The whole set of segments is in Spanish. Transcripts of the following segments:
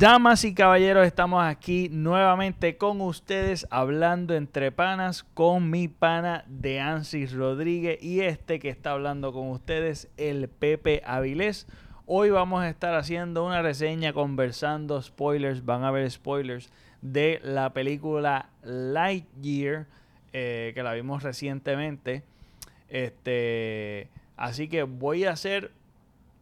Damas y caballeros, estamos aquí nuevamente con ustedes hablando entre panas con mi pana de Ansis Rodríguez y este que está hablando con ustedes, el Pepe Avilés. Hoy vamos a estar haciendo una reseña, conversando spoilers, van a haber spoilers de la película Lightyear, eh, que la vimos recientemente. Este, así que voy a hacer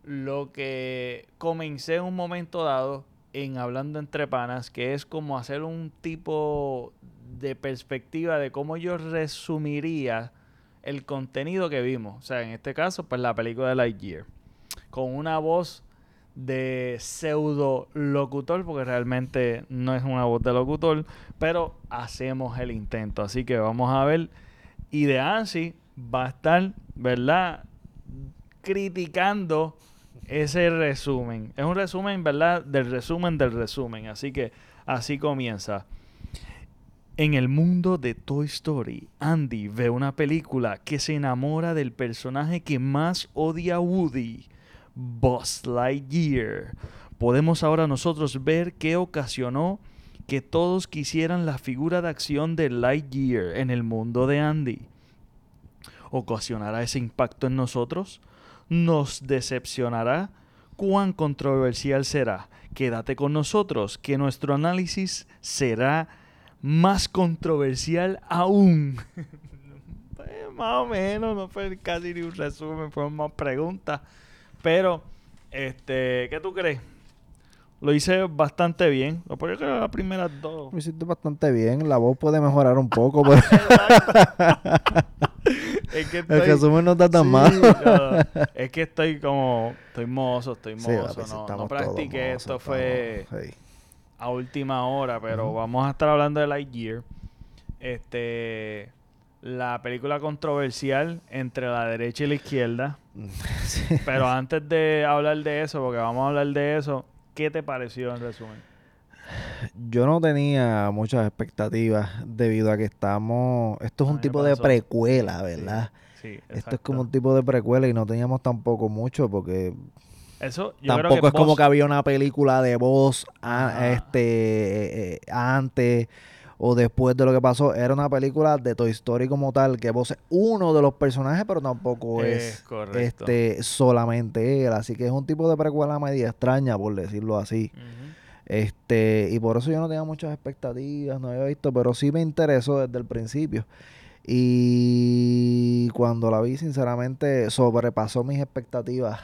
lo que comencé en un momento dado en Hablando entre Panas, que es como hacer un tipo de perspectiva de cómo yo resumiría el contenido que vimos. O sea, en este caso, pues la película de Lightyear. Con una voz de pseudo locutor, porque realmente no es una voz de locutor, pero hacemos el intento. Así que vamos a ver. Y de Ansi va a estar, ¿verdad? Criticando ese resumen. Es un resumen, ¿verdad? Del resumen del resumen. Así que así comienza. En el mundo de Toy Story, Andy ve una película que se enamora del personaje que más odia a Woody, Buzz Lightyear. Podemos ahora nosotros ver qué ocasionó que todos quisieran la figura de acción de Lightyear en el mundo de Andy. ¿Ocasionará ese impacto en nosotros? Nos decepcionará? ¿Cuán controversial será? Quédate con nosotros, que nuestro análisis será más controversial aún. Más o menos, no fue casi ni un resumen, fueron más preguntas. Pero, este, ¿qué tú crees? Lo hice bastante bien. Lo que las primeras dos. Lo hiciste bastante bien. La voz puede mejorar un poco. Pero... es que El resumen no está tan Sí, mal. es que estoy como. Estoy mozo, estoy mozo. sí, no, no practiqué. Esto fue sí. a última hora, pero vamos a estar hablando de Lightyear. Este. La película controversial entre la derecha y la izquierda. Pero antes de hablar de eso, porque vamos a hablar de eso, ¿qué te pareció en resumen? Yo no tenía muchas expectativas debido a que estamos... Esto es un tipo de precuela, ¿verdad? Sí, Esto es como un tipo de precuela y no teníamos tampoco mucho porque Eso, yo creo tampoco es como que había una película de voz a- este eh, eh, antes o después de lo que pasó. Era una película de Toy Story como tal, que vos es uno de los personajes, pero tampoco Es este solamente él. Así que es un tipo de precuela media extraña, por decirlo así. Este, y por eso yo no tenía muchas expectativas, no había visto, pero sí me interesó desde el principio. Y cuando la vi, sinceramente, sobrepasó mis expectativas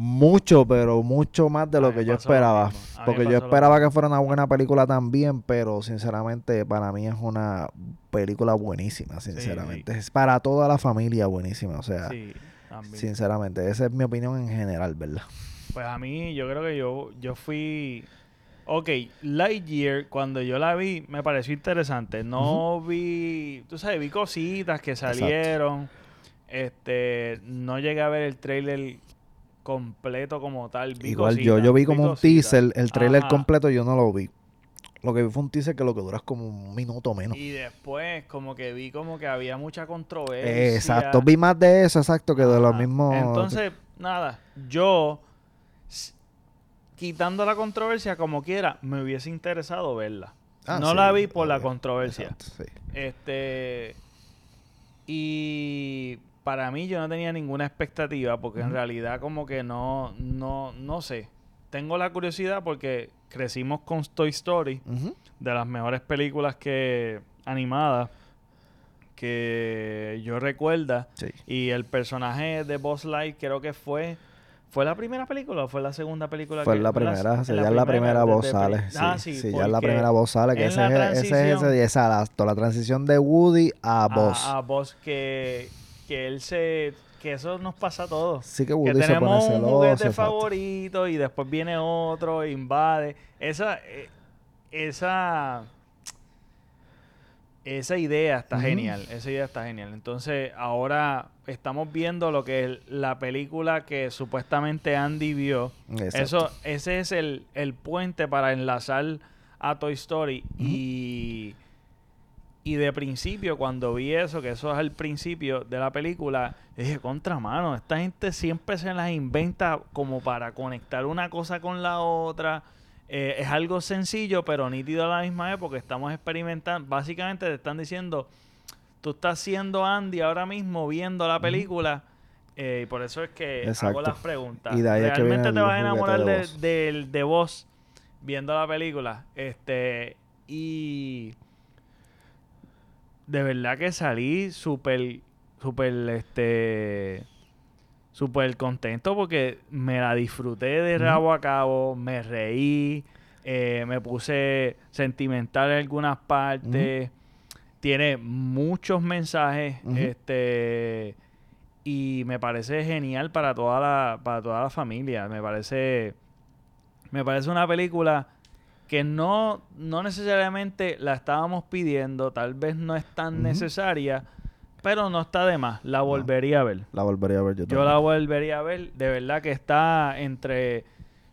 mucho, pero mucho más de lo que yo lo esperaba. Porque yo esperaba que fuera una buena película también, pero sinceramente para mí es una película buenísima, sinceramente. Es para toda la familia buenísima, o sea, Sí, sinceramente, esa es mi opinión en general, ¿verdad? Pues a mí, yo creo que yo, yo fui. Ok, Lightyear, cuando yo la vi, me pareció interesante. No vi. Tú sabes, vi cositas que Exacto. salieron. Este. No llegué a ver el trailer completo como tal. Vi Igual yo, yo vi como un teaser, el trailer Ajá. completo yo no lo vi. Lo que vi fue un teaser que lo que dura es como un minuto menos. Y después, como que vi como que había mucha controversia. Exacto, vi más de eso, exacto, que de lo mismo. Entonces, nada, yo, quitando la controversia como quiera, me hubiese interesado verla. Ah, no sí, la vi por la controversia. exacto, sí. Este. Y para mí yo no tenía ninguna expectativa porque en realidad como que no, no, no sé. Tengo la curiosidad porque crecimos con Toy Story, de las mejores películas que animadas que yo recuerda. Sí. Y el personaje de Boss Light creo que fue... ¿Fue la primera película o fue la segunda película? Fue que- la primera, si ya en la primera voz sale. Sí, Ah, sí, ya en la primera voz sale, que ese la es, ese es ese, exacto, la transición de Woody a a- Buzz. A, Buzz que, que él se... Que eso nos pasa a todos. sí que Que Woody se pone tenemos un juguete exacto. favorito y después viene otro, e invade. Esa... eh, esa... Esa idea está genial, esa idea está genial. Entonces, ahora estamos viendo lo que es la película que supuestamente Andy vio. Exacto. Eso, ese es el, el puente para enlazar a Toy Story. y, y de principio, cuando vi eso, que eso es el principio de la película, dije, contra mano, esta gente siempre se las inventa como para conectar una cosa con la otra. eh, es algo sencillo, pero nítido a la misma vez porque estamos experimentando. Básicamente te están diciendo, tú estás siendo Andy ahora mismo viendo la película. eh, y por eso es que hago las preguntas. Y de ahí es que ¿Realmente te vas a enamorar de de vos viendo la película? Este, y de verdad que salí súper, súper, este, súper contento porque me la disfruté de rabo a cabo, me reí, eh, me puse sentimental en algunas partes, tiene muchos mensajes, este, y me parece genial para toda la, para toda la familia, me parece, me parece una película que no, no necesariamente la estábamos pidiendo, tal vez no es tan necesaria, pero no está de más, la volvería a ver. La volvería a ver yo Yo también. la volvería a ver, de verdad que está entre,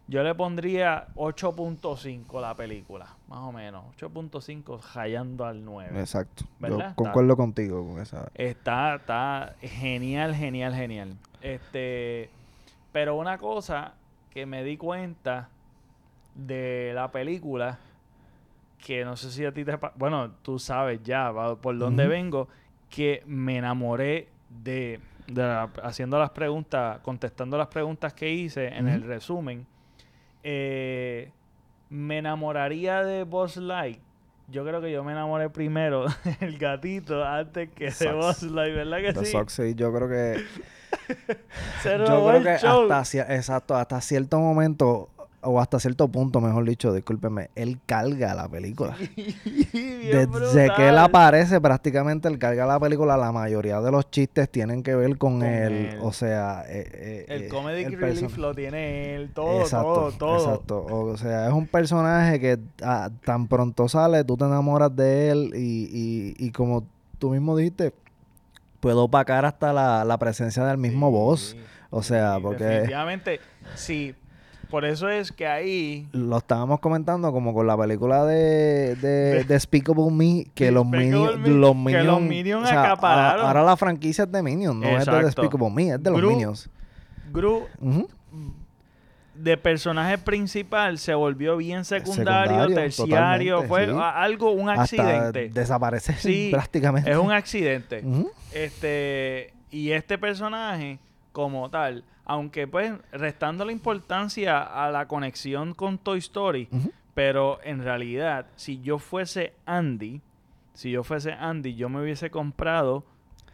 yo le pondría 8.5 la película, más o menos, 8.5 rayando al 9. Exacto. ¿Verdad? Yo concuerdo contigo con esa. Está, está genial, genial, genial. Este, pero una cosa que me di cuenta de la película, que no sé si a ti te... Bueno, tú sabes ya por dónde vengo, que me enamoré de, de la- haciendo las preguntas, contestando las preguntas que hice en el resumen. Eh, me enamoraría de Buzz Light. Yo creo que yo me enamoré primero del gatito antes que de. Buzz Light, ¿verdad que The sí? Sox, sí, yo creo que. Yo creo que hasta, exacto, hasta cierto momento, o hasta cierto punto, mejor dicho, discúlpeme, él carga la película. Desde brutal. que él aparece, prácticamente él carga la película. La mayoría de los chistes tienen que ver con, Con él. él. O sea, eh, eh, El eh, comedic el relief lo tiene él, todo, exacto, todo, todo. Exacto. O sea, es un personaje que ah, tan pronto sale, tú te enamoras de él y, y, y como tú mismo dijiste, puedo opacar hasta la, la presencia del mismo Sí, voz. O sea, sí, porque Definitivamente, sí. Por eso es que ahí... lo estábamos comentando como con la película de, de, Despicable Me, que los Despicable Minions, Me, que los Minions o sea, acapararon. ahora la franquicia es de Minions, no es de. Despicable Me, es de los Minions. Gru de personaje principal se volvió bien secundario, Secundario, terciario, fue sí. algo, un Hasta accidente. desaparece Sí, prácticamente. Es un accidente. Este, y este personaje, como tal, aunque pues restando la importancia a la conexión con Toy Story, pero en realidad, si yo fuese Andy, si yo fuese Andy, yo me hubiese comprado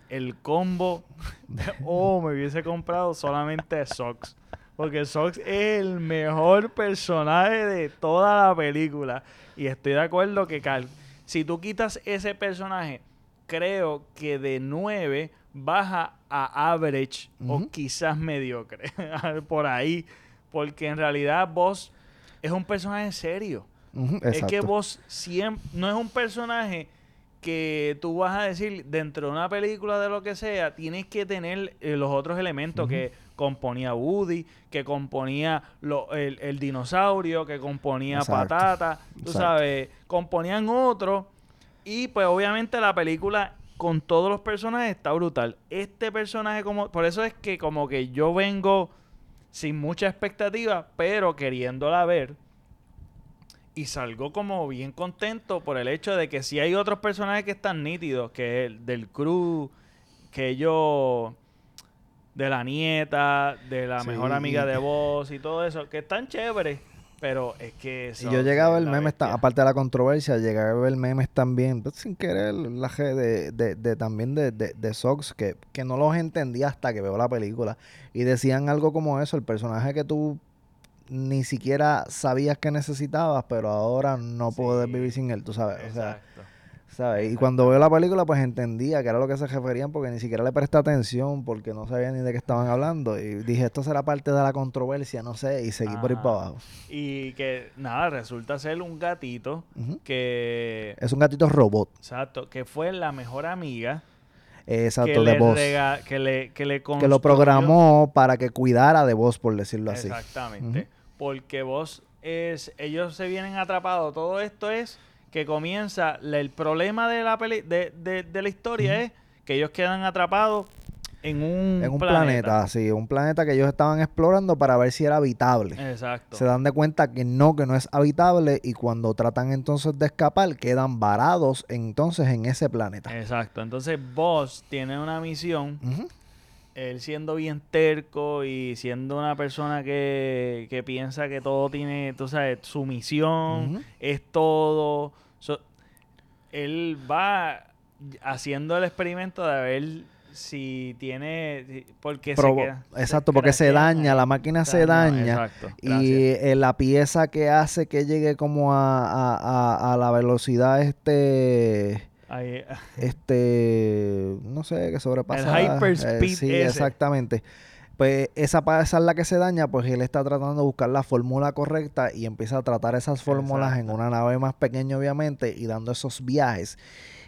el combo o me hubiese comprado solamente Sox. Porque Sox es el mejor personaje de toda la película. Y estoy de acuerdo que Cal, si tú quitas ese personaje, creo que de 9 baja a average o quizás mediocre. Por ahí. Porque en realidad vos es un personaje serio. Es que vos siempre no es un personaje que tú vas a decir dentro de una película de lo que sea, tienes que tener eh, los otros elementos que componía Woody, que componía lo- el, el dinosaurio, que componía Exacto, Patata, tú exacto. sabes, componían otro y pues obviamente la película con todos los personajes está brutal. Este personaje como por eso es que como que yo vengo sin mucha expectativa, pero queriéndola ver y salgo como bien contento por el hecho de que si hay otros personajes que están nítidos, que el del crew, que ellos de la nieta, de la Sí, mejor amiga de voz y todo eso, que están chéveres, pero es que Y son- yo llegaba memes, ta- bestia. aparte de la controversia, llegaba ver memes también, pues, sin querer, la G de, de, de también de, de, de Sox, que, que no los entendía hasta que veo la película. Y decían algo como eso, el personaje que tú ni siquiera sabías que necesitabas, pero ahora no puedes Sí. vivir sin él, tú sabes. O sea, Exacto. ¿Sabes? Y cuando veo la película, pues entendía que era lo que se referían, porque ni siquiera le presté atención, porque no sabía ni de qué estaban hablando. Y dije, esto será parte de la controversia, no sé, y seguí por Ajá. para abajo. Y que nada, resulta ser un gatito que Es un gatito robot. exacto, que fue la mejor amiga Eh, Exacto, que de voz. que le que le Que lo programó para que cuidara de voz, por decirlo así. Exactamente. Porque vos es, ellos se vienen atrapados. Todo esto es que comienza el problema de la peli, de, de- de la historia es que ellos quedan atrapados en un, en un planeta. sí, un planeta que ellos estaban explorando para ver si era habitable. Exacto. Se dan de cuenta que no, que no es habitable y cuando tratan entonces de escapar quedan varados entonces en ese planeta. Exacto. Entonces Boss tiene una misión. Ujú. Él siendo bien terco y siendo una persona que, que piensa que todo tiene, tú sabes, su misión es todo. So- él va haciendo el experimento de ver si tiene, porque se queda- exacto, porque se daña, la máquina se Daña. Exacto. Y eh, la pieza que hace que llegue como a, a- a- a la velocidad este Ahí- este no sé que sobrepasa El hyperspeed eh, sí ese. exactamente pues esa pieza es la que se daña pues él está tratando de buscar la fórmula correcta y empieza a tratar esas fórmulas en una nave más pequeña obviamente y dando esos viajes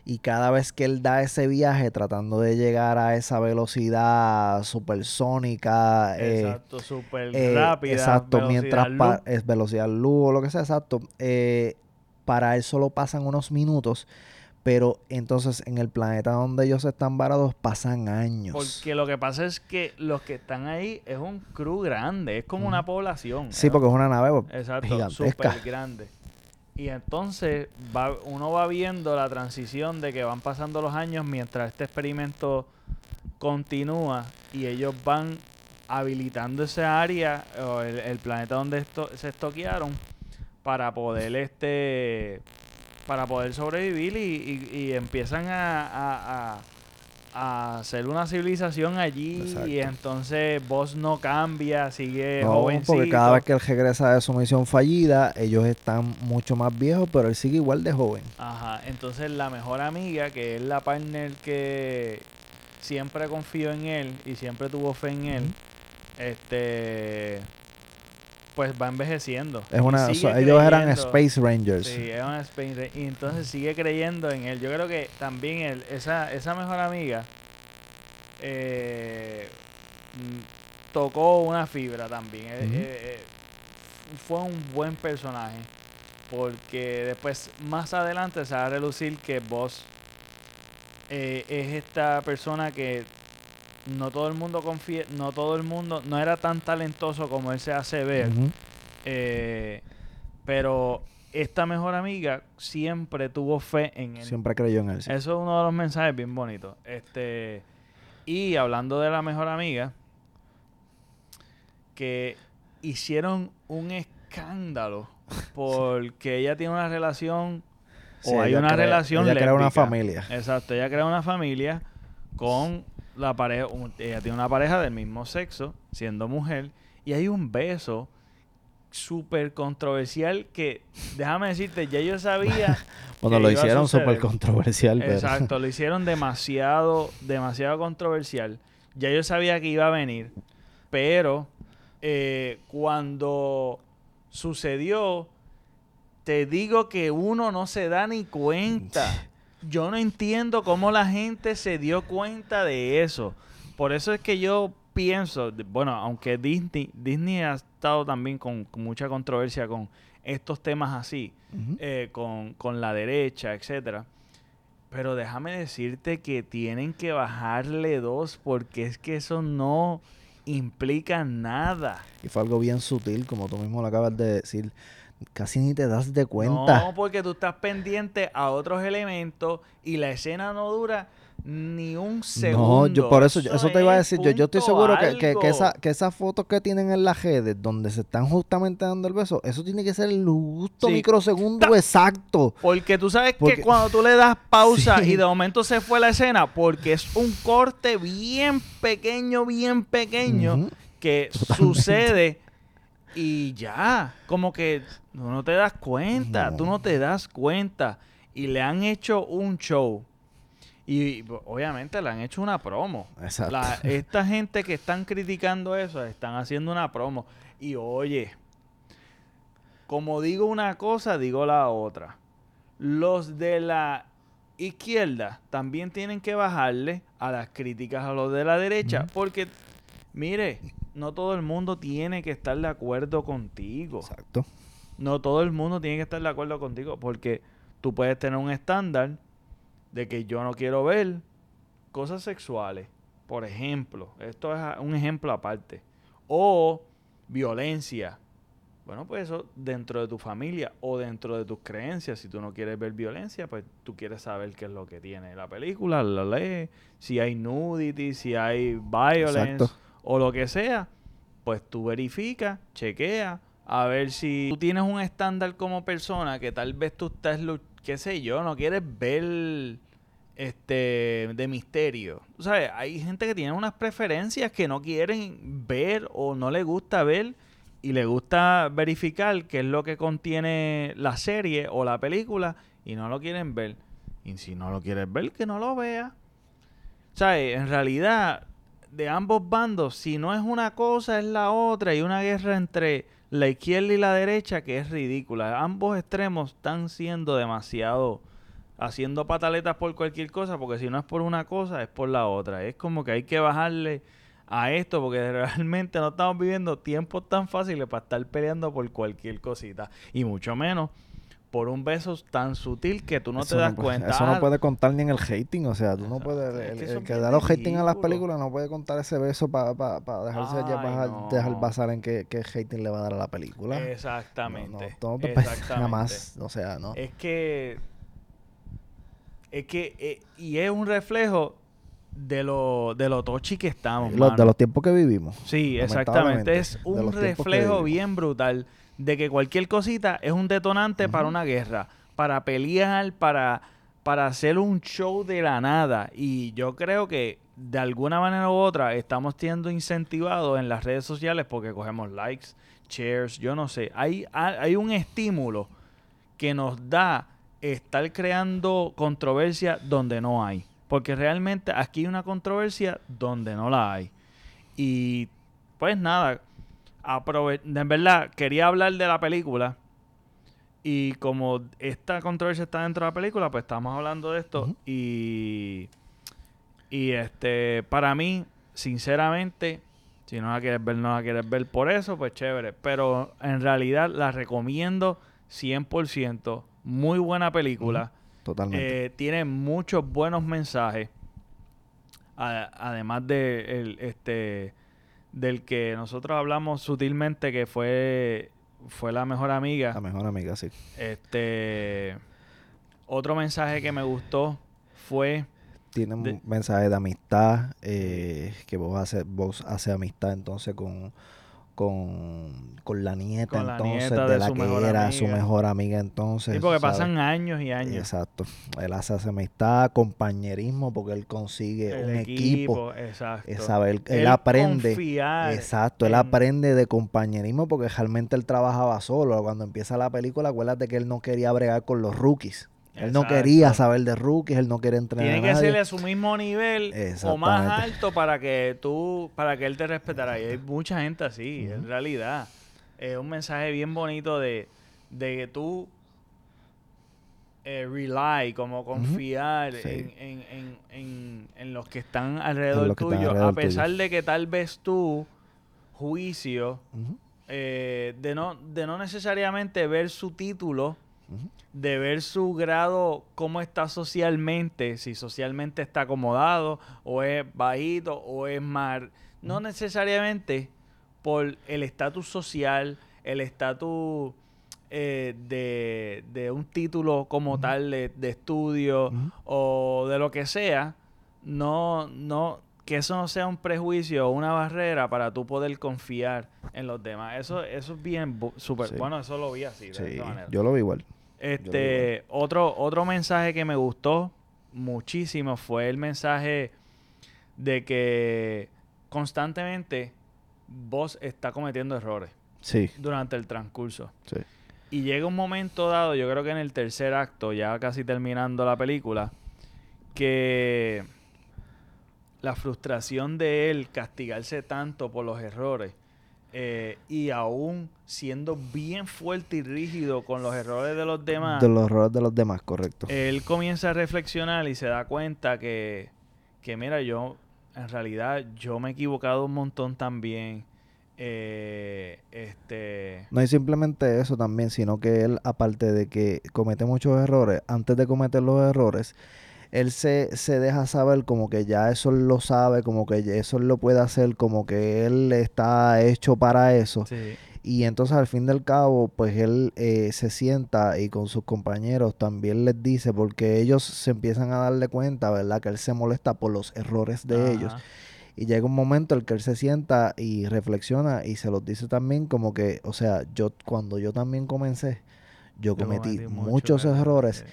y cada vez que él da ese viaje tratando de llegar a esa velocidad supersónica eh, Exacto, súper eh, rápida. Exacto, velocidad mientras luz. es velocidad luz o lo que sea, exacto. eh, para él solo pasan unos minutos, pero entonces en el planeta donde ellos están varados pasan años. Porque lo que pasa es que los que están ahí es un crew grande, es como una población. Sí, porque es una nave Exacto, gigantesca. súper grande. Y entonces va, uno va viendo la transición de que van pasando los años mientras este experimento continúa y ellos van habilitando esa área o el, el planeta donde esto, se estoquearon para poder este para poder sobrevivir y, y- y empiezan a, a- a- a hacer una civilización allí Exacto. y entonces Boss no cambia, sigue No, jovencito. porque cada vez que él regresa de su misión fallida, ellos están mucho más viejos, pero él sigue igual de joven. Ajá, entonces la mejor amiga, que es la partner que siempre confió en él y siempre tuvo fe en él, este pues va envejeciendo. Es una, ellos eran Space Rangers. Sí, una Space Ra- Y entonces sigue creyendo en él. Yo creo que también él, esa, esa mejor amiga eh, mm, tocó una fibra también. Eh, eh, eh, fue un buen personaje. Porque después, más adelante, se va a relucir que Boss eh, es esta persona que no todo el mundo confía, no todo el mundo, no era tan talentoso como él se hace ver. Eh, pero esta mejor amiga siempre tuvo fe en él. Siempre creyó en él. sí. Eso es uno de los mensajes bien bonitos. Este, y hablando de la mejor amiga, que hicieron un escándalo porque ella tiene una relación Sí, o hay una crea- relación ella crea una familia. Exacto, ella crea una familia con la pareja, un- ella tiene una pareja del mismo sexo, siendo mujer, y hay un beso súper controversial que, déjame decirte, ya yo sabía... Bueno, que lo hicieron súper controversial, pero... Exacto, lo hicieron demasiado, demasiado controversial. Ya yo sabía que iba a venir, pero eh, cuando sucedió, te digo que uno no se da ni cuenta. Yo no entiendo cómo la gente se dio cuenta de eso. Por eso es que yo pienso, bueno, aunque Disney, Disney ha estado también con, con mucha controversia con estos temas así, eh, con, con la derecha, etcétera. Pero déjame decirte que tienen que bajarle dos porque es que eso no implica nada. Y fue algo bien sutil, como tú mismo lo acabas de decir. Casi ni te das de cuenta. No, porque tú estás pendiente a otros elementos y la escena no dura ni un segundo. No, yo por eso, eso te iba a decir. Yo, yo estoy seguro que, que, que, esa, que esas fotos que tienen en las redes donde se están justamente dando el beso, eso tiene que ser el justo Sí. microsegundo Ta- exacto. Porque tú sabes Porque- que cuando tú le das pausa Sí. y de momento se fue la escena, porque es un corte bien pequeño, bien pequeño, que sucede y ya, como que tú no te das cuenta, No. tú no te das cuenta. Y le han hecho un show. Y obviamente le han hecho una promo. Exacto. La- esta gente que están criticando eso, están haciendo una promo. Y oye, como digo una cosa, digo la otra. Los de la izquierda también tienen que bajarle a las críticas a los de la derecha. Porque, mire, no todo el mundo tiene que estar de acuerdo contigo. Exacto. No todo el mundo tiene que estar de acuerdo contigo. Porque tú puedes tener un estándar de que yo no quiero ver cosas sexuales. por ejemplo, esto es un ejemplo aparte, o violencia, bueno, pues eso dentro de tu familia o dentro de tus creencias, si tú no quieres ver violencia, pues tú quieres saber qué es lo que tiene la película, la ley, si hay nudity, si hay violence o lo que sea, pues tú verifica, chequea, a ver si tú tienes un estándar como persona que tal vez tú estás, qué sé yo, no quieres ver este de misterio. Sabes, hay gente que tiene unas preferencias que no quieren ver o no le gusta ver y le gusta verificar qué es lo que contiene la serie o la película y no lo quieren ver. Y si no lo quieres ver, que no lo vea. Sea, en realidad, de ambos bandos, si no es una cosa, es la otra. Y una guerra entre la izquierda y la derecha que es ridícula. Ambos extremos están siendo demasiado haciendo pataletas por cualquier cosa, porque si no es por una cosa, es por la otra. Es como que hay que bajarle a esto porque realmente no estamos viviendo tiempos tan fáciles para estar peleando por cualquier cosita y mucho menos por un beso tan sutil que tú no te das cuenta. Eso no puede contar ni en el hating, o sea, tú no puedes, el, que, da los hating a las películas no puede contar ese beso para dejarse dejar basar en qué, hating le va a dar a la película. Exactamente. No, no, Exactamente. Jamás, o sea, no. Es que es que eh, y es un reflejo de lo, de lo tochi que estamos. de los tiempos que vivimos. Sí, exactamente. Es un reflejo bien brutal de que cualquier cosita es un detonante para una guerra, para pelear, para, para hacer un show de la nada. Y yo creo que de alguna manera u otra estamos siendo incentivados en las redes sociales porque cogemos likes, shares, yo no sé. Hay, hay un estímulo que nos da estar creando controversia donde no hay. Porque realmente aquí hay una controversia donde no la hay. Y pues nada, en verdad quería hablar de la película. Y como esta controversia está dentro de la película, pues estamos hablando de esto. Y, y este, para mí, sinceramente, si no la quieres ver, no la quieres ver por eso, pues chévere. Pero en realidad la recomiendo 100%. Muy buena película. Totalmente. Eh, tiene muchos buenos mensajes. además de el, este del que nosotros hablamos sutilmente que fue fue la mejor amiga. La mejor amiga, sí. Este otro mensaje que me gustó fue tiene un mensaje de amistad eh, que vos haces vos haces amistad entonces con con, con la nieta entonces de, la que era su mejor amiga entonces. Sí, porque pasan años y años. Exacto. Él hace amistad, compañerismo, porque él consigue un equipo. exacto. él, aprende. Exacto. Él aprende de compañerismo porque realmente él trabajaba solo. Cuando empieza la película, acuérdate que él no quería bregar con los rookies. Él no quería saber de rookies, él no quiere entrenar. Tiene que ser a su mismo nivel o más alto para que tú, para que él te respetara. Y hay mucha gente así, en realidad. Es un mensaje bien bonito de, de que tú eh, rely, como confiar en, en, los que están alrededor tuyo, a pesar de que tal vez tú, juicio, eh, de, no, de no necesariamente ver su título de ver su grado, cómo está socialmente, si socialmente está acomodado, o es bajito, o es más. No necesariamente por el estatus social, el estatus eh, de, un título como tal de, estudio o de lo que sea, no, no, que eso no sea un prejuicio o una barrera para tú poder confiar en los demás. Eso, eso es bien súper. Bueno, eso lo vi así, de esta manera. Yo lo vi igual. Este, otro, otro mensaje que me gustó muchísimo fue el mensaje de que constantemente vos está cometiendo errores. Sí. Durante el transcurso. Sí. Y llega un momento dado, yo creo que en el tercer acto, ya casi terminando la película, que la frustración de él castigarse tanto por los errores eh, y aún siendo bien fuerte y rígido con los errores de los demás. De los errores de los demás, correcto. Él comienza a reflexionar y se da cuenta que, que mira, yo, en realidad, yo me he equivocado un montón también. Eh, este... No hay simplemente eso también, sino que él, aparte de que comete muchos errores, antes de cometer los errores, él se, se deja saber como que ya eso él lo sabe, como que eso él lo puede hacer, como que él está hecho para eso. Sí. Y entonces al fin del cabo, pues él eh, se sienta y con sus compañeros también les dice, porque ellos se empiezan a darle cuenta, ¿verdad? Que él se molesta por los errores de ellos. Y llega un momento en el que él se sienta y reflexiona y se los dice también como que, o sea, yo cuando yo también comencé, yo Yo cometí cometí muchos errores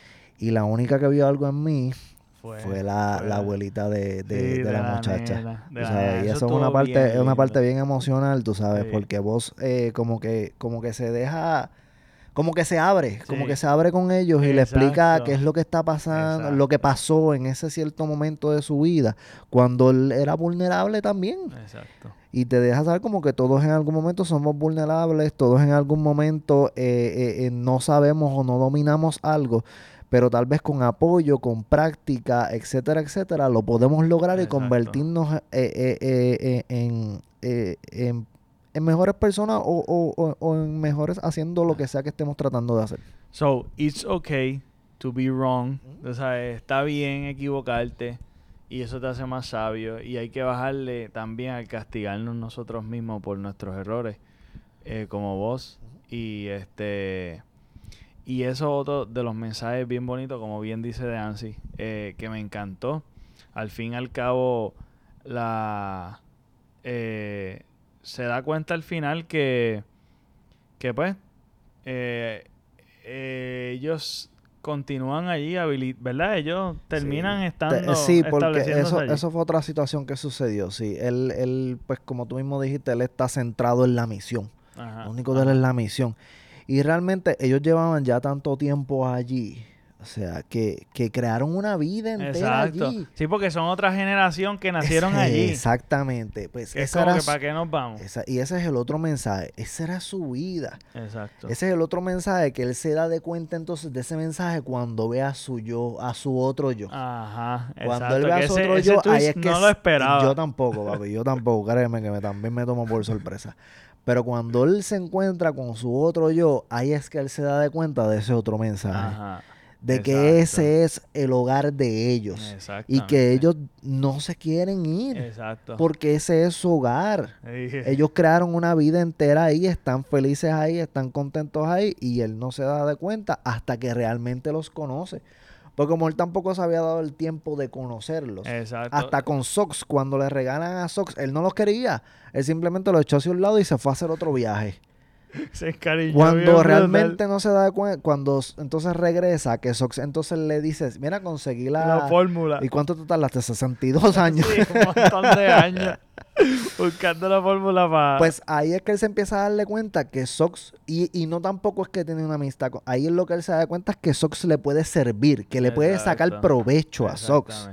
y la única que vio algo en mí Fue, fue la, fue la abuelita de, de- sí, de la, muchacha. nena, tú sabes, y eso es una parte, bien es una parte bien emocional, tú sabes, Sí. porque vos eh, como que, como que se deja, como que se abre, como que se abre con ellos y le explica qué es lo que está pasando, Exacto. lo que pasó en ese cierto momento de su vida, cuando él era vulnerable también. Exacto. Y te deja saber como que todos en algún momento somos vulnerables, todos en algún momento eh, eh, eh, no sabemos o no dominamos algo, pero tal vez con apoyo, con práctica, etcétera, etcétera, lo podemos lograr y convertirnos eh, eh, eh, en, en, en mejores personas o, o- o- en mejores haciendo lo que sea que estemos tratando de hacer. So, it's okay to be wrong. O sea, está bien equivocarte y eso te hace más sabio. Y hay que bajarle también al castigarnos nosotros mismos por nuestros errores, como vos. Y este. Y eso es otro de los mensajes bien bonitos, como bien dice Dancy, eh, que me encantó. Al fin y al cabo, la eh, se da cuenta al final que, que pues, eh, ellos continúan allí, ¿verdad? Ellos terminan Te- estando eh, sí, porque eso, allí. eso fue otra situación que sucedió, sí. Él, él, pues como tú mismo dijiste, él está centrado en la misión. Ajá, Lo único de él es la misión. Y realmente ellos llevaban ya tanto tiempo allí. O sea, que, que crearon una vida entera Exacto. allí. Sí, porque son otra generación que nacieron Ese- allí. Exactamente. Pues es esa como era que su- para qué nos vamos. esa- y ese es el otro mensaje. Esa era su vida. Exacto. Ese es el otro mensaje que él se da de cuenta entonces de ese mensaje cuando ve a su yo, a su otro yo. Ajá, Cuando exacto. él ve a su ese- otro ese yo, ahí es que no lo esperaba. Yo tampoco, papi, yo tampoco, créeme que me, también me tomo por sorpresa. Pero cuando él se encuentra con su otro yo, ahí es que él se da de cuenta de ese otro mensaje. Ajá. de que ese es el hogar de ellos. Y que ellos no se quieren ir. Exacto. Porque ese es su hogar. Ellos crearon una vida entera ahí, están felices ahí, están contentos ahí y él no se da de cuenta hasta que realmente los conoce. Porque como él tampoco se había dado el tiempo de conocerlos. Exacto. Hasta con Sox, cuando le regalan a Sox, él no los quería. Él simplemente lo echó hacia un lado y se fue a hacer otro viaje. Se encariñó Cuando brutal. realmente no se da cuenta, cuando entonces regresa, que Sox entonces le dice, mira, conseguí la... La fórmula. ¿Y cuánto te tardaste? 62 años. Sí, un montón de años. buscando la fórmula para... Pues ahí es que él se empieza a darle cuenta que Sox, y, y no tampoco es que tiene una amistad, con- ahí es lo que él se da cuenta es que Sox le puede servir, que le puede sacar provecho a Sox.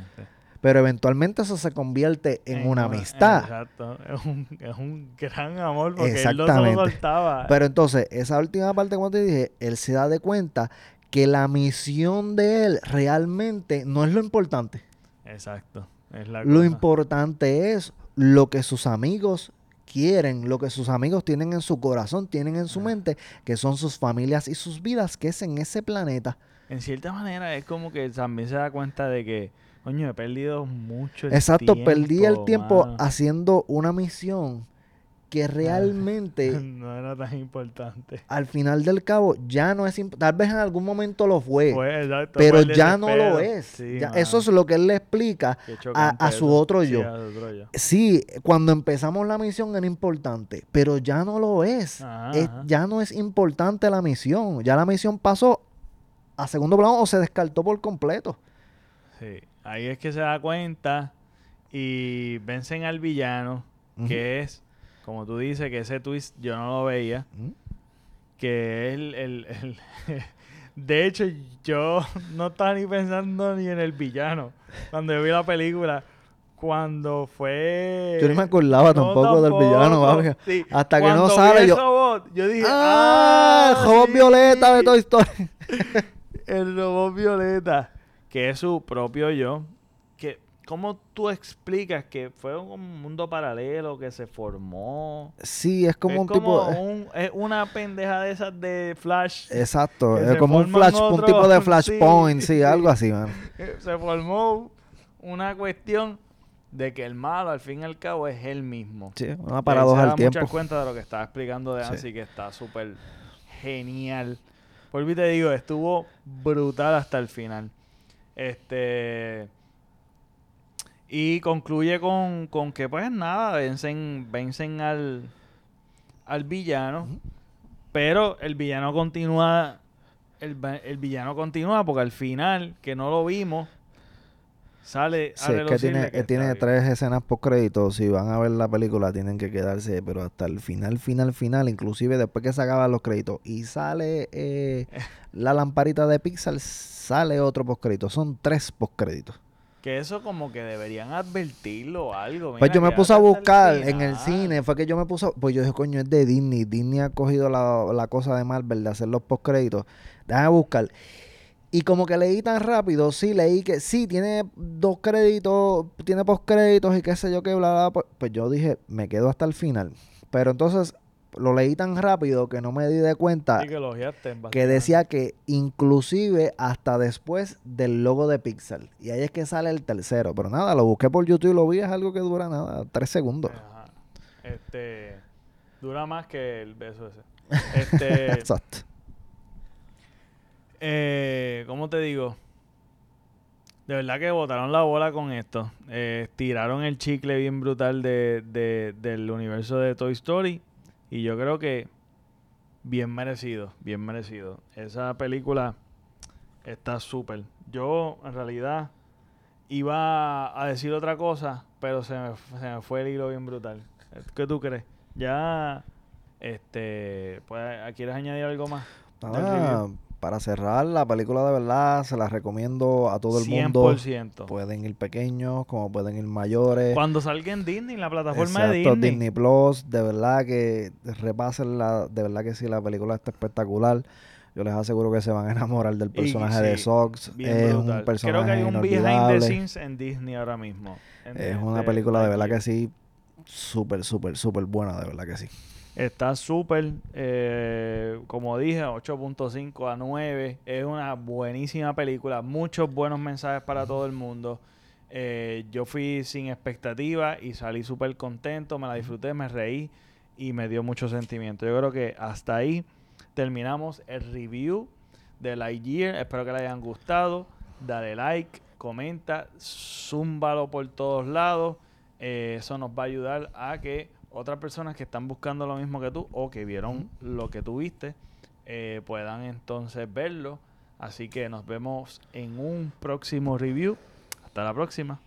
Pero eventualmente eso se convierte en, una amistad. Exacto. Es un, es un gran amor porque él no se lo soltaba. Pero entonces, esa última parte, como te dije, él se da de cuenta que la misión de él realmente no es lo importante. Exacto. Es la Lo cosa. importante es lo que sus amigos quieren, lo que sus amigos tienen en su corazón, tienen en su Ah. mente, que son sus familias y sus vidas, que es en ese planeta. En cierta manera es como que también se da cuenta de que, coño, he perdido mucho el Exacto, perdí el tiempo mano. haciendo una misión que realmente no era tan importante. al final del cabo ya no es imp- tal vez en algún momento lo fue, Fue, exacto, pero fue ya no lo es. Sí, Ya- mano. eso es lo que él le explica a, su otro yo. otro. Sí, cuando empezamos la misión era importante, pero ya no lo es. Ajá, Es- ajá. ya no es importante la misión. Ya la misión pasó a segundo plano o se descartó por completo. Sí, ahí es que se da cuenta y vencen al villano, que es, como tú dices, que ese twist yo no lo veía, Ujú. que es el, el- el- de hecho, yo no estaba ni pensando ni en el villano cuando yo vi la película. Cuando fue... Yo no me acordaba No, tampoco del villano. Sí, Hasta que no sale yo- robot, yo dije, ¡Ah! ¡ah! el robot sí! violeta de Toy Story. el robot violeta, que es su propio yo, que ¿Cómo tú explicas que fue un mundo paralelo que se formó? Sí, es como es un como tipo... un- es una pendeja de esas de Flash. Exacto, es como un flash, un tipo de flashpoint, sí, sí. algo así, man. Eh, Se formó una cuestión de que el malo, al fin y al cabo, es él mismo. Sí, una paradoja al tiempo. muchas cuenta de lo que estaba explicando de Sí. Que está súper genial. Por mí te digo, estuvo brutal hasta el final. Este. Y concluye con, con que, pues nada, vencen, vencen al, al villano. Pero el villano continúa. El, el villano continúa porque al final, que no lo vimos, sale Sí, es que tiene, que tiene bien. tres escenas post créditos. Si van a ver la película, tienen que quedarse, pero hasta el final, final, final, inclusive después que se acaban los créditos y sale eh, la lamparita de Pixar, sale otro post crédito. Son tres post créditos. Que eso como que deberían advertirlo o algo. Pues yo me puse a el buscar en el cine, fue que yo me puse, a- pues yo dije, coño, es de Disney. Disney ha cogido la, la cosa de Marvel de hacer los post créditos. Déjame buscar. Y como que leí tan rápido, sí, leí que sí, tiene dos créditos, tiene post créditos y qué sé yo qué, bla, bla, pues, pues yo dije, me quedo hasta el final. Pero entonces lo leí tan rápido que no me di de cuenta Sí, que lo que decía que inclusive hasta después del logo de Pixar. Y ahí es que sale el tercero. Pero nada, lo busqué por YouTube y lo vi, es algo que dura nada, tres segundos. Ajá. Este. Dura más que el beso ese. Este. Exacto. Eh, ¿Cómo te digo? De verdad que botaron la bola con esto. Eh, tiraron el chicle bien brutal de, de- del universo de Toy Story. Y yo creo que bien merecido, bien merecido. Esa película está súper. Yo, en realidad, iba a decir otra cosa, pero se me, se me fue el hilo bien brutal. ¿Qué tú crees? Ya, este, pues, ¿quieres añadir algo más? review? Para cerrar, la película de verdad se la recomiendo a todo el mundo. 100%. Pueden ir pequeños, como pueden ir mayores. Cuando salga en Disney, en la plataforma Exacto, de Disney. Disney Plus, de verdad que repásenla, de verdad que sí, la película está espectacular. Yo les aseguro que se van a enamorar del personaje de Sox. Es brutal. un personaje Creo que hay un behind the scenes en Disney ahora mismo. en Es una película de verdad Lightyear. que sí, súper, súper, súper buena, de verdad que sí. Está súper, eh, como dije, 8.5 a 9. Es una buenísima película. Muchos buenos mensajes para todo el mundo. Eh, yo fui sin expectativa y salí súper contento. Me la disfruté, me reí y me dio mucho sentimiento. Yo creo que hasta ahí terminamos el review de Lightyear. Espero que les hayan gustado. Dale like, comenta, zúmbalo por todos lados. Eh, eso nos va a ayudar a que otras personas que están buscando lo mismo que tú o que vieron lo que tú viste eh, puedan entonces verlo. Así que nos vemos en un próximo review. Hasta la próxima.